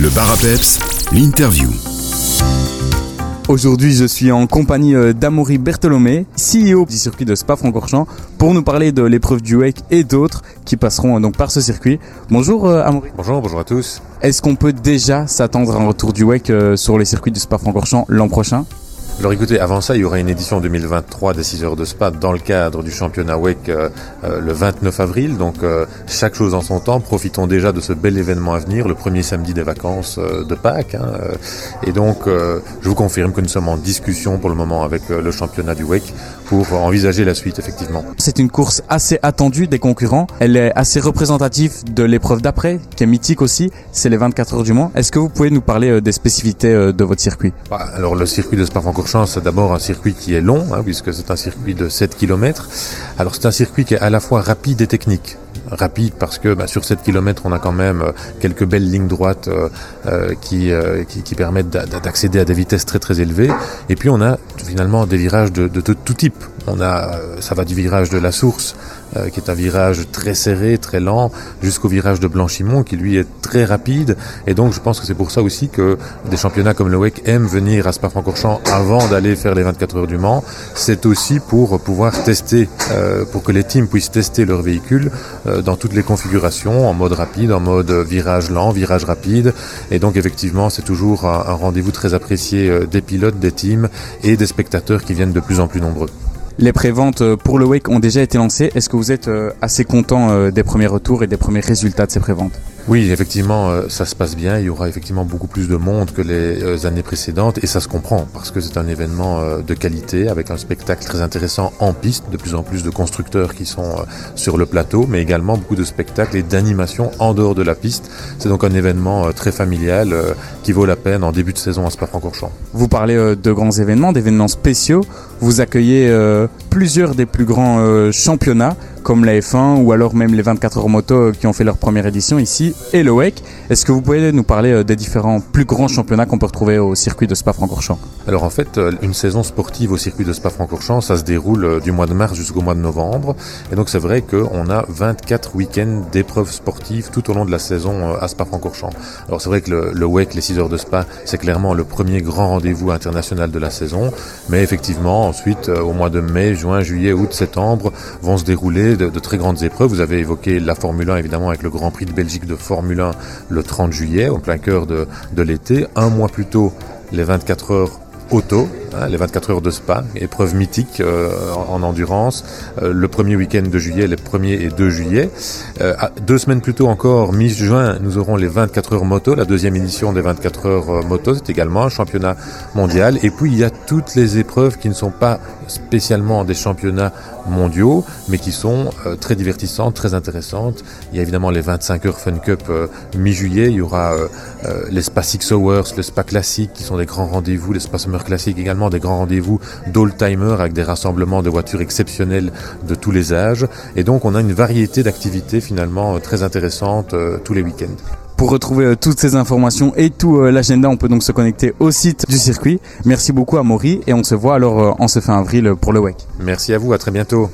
Le bar à peps, l'interview. Aujourd'hui, je suis en compagnie euh, d'Amaury Bertolomé, CEO du circuit de Spa-Francorchamps, pour nous parler de l'épreuve du WEC et d'autres qui passeront euh, donc par ce circuit. Bonjour euh, Amaury. Bonjour, bonjour à tous. Est-ce qu'on peut déjà s'attendre à un retour du WEC sur les circuits du Spa-Francorchamps l'an prochain? Alors écoutez, avant ça, il y aura une édition 2023 des 6 heures de spa dans le cadre du championnat WEC euh, euh, le 29 avril. Donc euh, chaque chose en son temps. Profitons déjà de ce bel événement à venir, le premier samedi des vacances de Pâques. hein, et donc, je vous confirme que nous sommes en discussion pour le moment avec le championnat du WEC pour envisager la suite, effectivement. C'est une course assez attendue des concurrents. Elle est assez représentative de l'épreuve d'après, qui est mythique aussi. C'est les 24 heures du Mans. Est-ce que vous pouvez nous parler des spécificités de votre circuit? Bah, Alors le circuit de Spa-Francorchamps, c'est d'abord un circuit qui est long, hein, puisque c'est un circuit de 7 km. Alors c'est un circuit qui est à la fois rapide et technique. Rapide parce que bah, sur 7 km, on a quand même euh, quelques belles lignes droites euh, euh, qui, qui, permettent d'a- d'accéder à des vitesses très très élevées. Et puis on a finalement des virages de, de, tout- tout type. On a, euh, ça va du virage de la source, euh, qui est un virage très serré, très lent, jusqu'au virage de Blanchimont, qui lui est très rapide. Et donc, je pense que c'est pour ça aussi que des championnats comme le WEC aiment venir à Spa-Francorchamps avant d'aller faire les 24 heures du Mans. C'est aussi pour pouvoir tester, euh, pour que les teams puissent tester leur véhicule euh, dans toutes les configurations, en mode rapide, en mode virage lent, virage rapide. Et donc, effectivement, c'est toujours un, un rendez-vous très apprécié euh, des pilotes, des teams et des spectateurs qui viennent de plus en plus nombreux. Les préventes euh, pour le WEC ont déjà été lancées. Est-ce que vous êtes euh, assez content euh, des premiers retours et des premiers résultats de ces préventes? Oui, effectivement, euh, ça se passe bien. Il y aura effectivement beaucoup plus de monde que les euh, années précédentes et ça se comprend parce que c'est un événement euh, de qualité avec un spectacle très intéressant en piste, de plus en plus de constructeurs qui sont sur le plateau, mais également beaucoup de spectacles et d'animations en dehors de la piste. C'est donc un événement très familial qui vaut la peine en début de saison à Spa-Francorchamps. Vous parlez de grands événements, d'événements spéciaux. Vous accueillez plusieurs des plus grands championnats, comme la F1 ou alors même les 24 heures moto euh, qui ont fait leur première édition ici, et le WEC. Est-ce que vous pouvez nous parler euh, des différents plus grands championnats qu'on peut retrouver au circuit de Spa-Francorchamps? Alors en fait, euh, une saison sportive au circuit de Spa-Francorchamps, ça se déroule du mois de mars jusqu'au mois de novembre. Et donc c'est vrai qu'on a 24 week-ends d'épreuves sportives tout au long de la saison à Spa-Francorchamps. Alors c'est vrai que le, le WEC, les 6 heures de Spa, c'est clairement le premier grand rendez-vous international de la saison. Mais effectivement, ensuite, au mois de mai, juin, juillet, août, septembre, vont se dérouler de, très grandes épreuves. Vous avez évoqué la Formule 1, évidemment, avec le Grand Prix de Belgique de Formule 1 le 30 juillet, au plein cœur de, de l'été. Un mois plus tôt, les 24 heures auto, hein, les 24 heures de spa, épreuve mythique euh, en, en endurance, euh, le premier week-end de juillet, les 1er et 2 juillet. Euh, deux semaines plus tôt encore, mi-juin, nous aurons les 24 heures moto, la deuxième édition des 24 heures euh, moto, c'est également un championnat mondial. Et puis il y a toutes les épreuves qui ne sont pas spécialement des championnats mondiaux, mais qui sont euh, très divertissantes, très intéressantes. Il y a évidemment les 25 heures Fun Cup euh, mi-juillet, il y aura les Spa Six Hours, le Spa Classique, qui sont des grands rendez-vous, les Spa Summer Classic également, des grands rendez-vous d'old-timer avec des rassemblements de voitures exceptionnelles de tous les âges. Et donc on a une variété d'activités finalement euh, très intéressantes euh, tous les week-ends. Pour retrouver euh, toutes ces informations et tout euh, l'agenda, on peut donc se connecter au site du circuit. Merci beaucoup à Maury et on se voit alors en ce fin avril pour le WEC. Merci à vous, à très bientôt.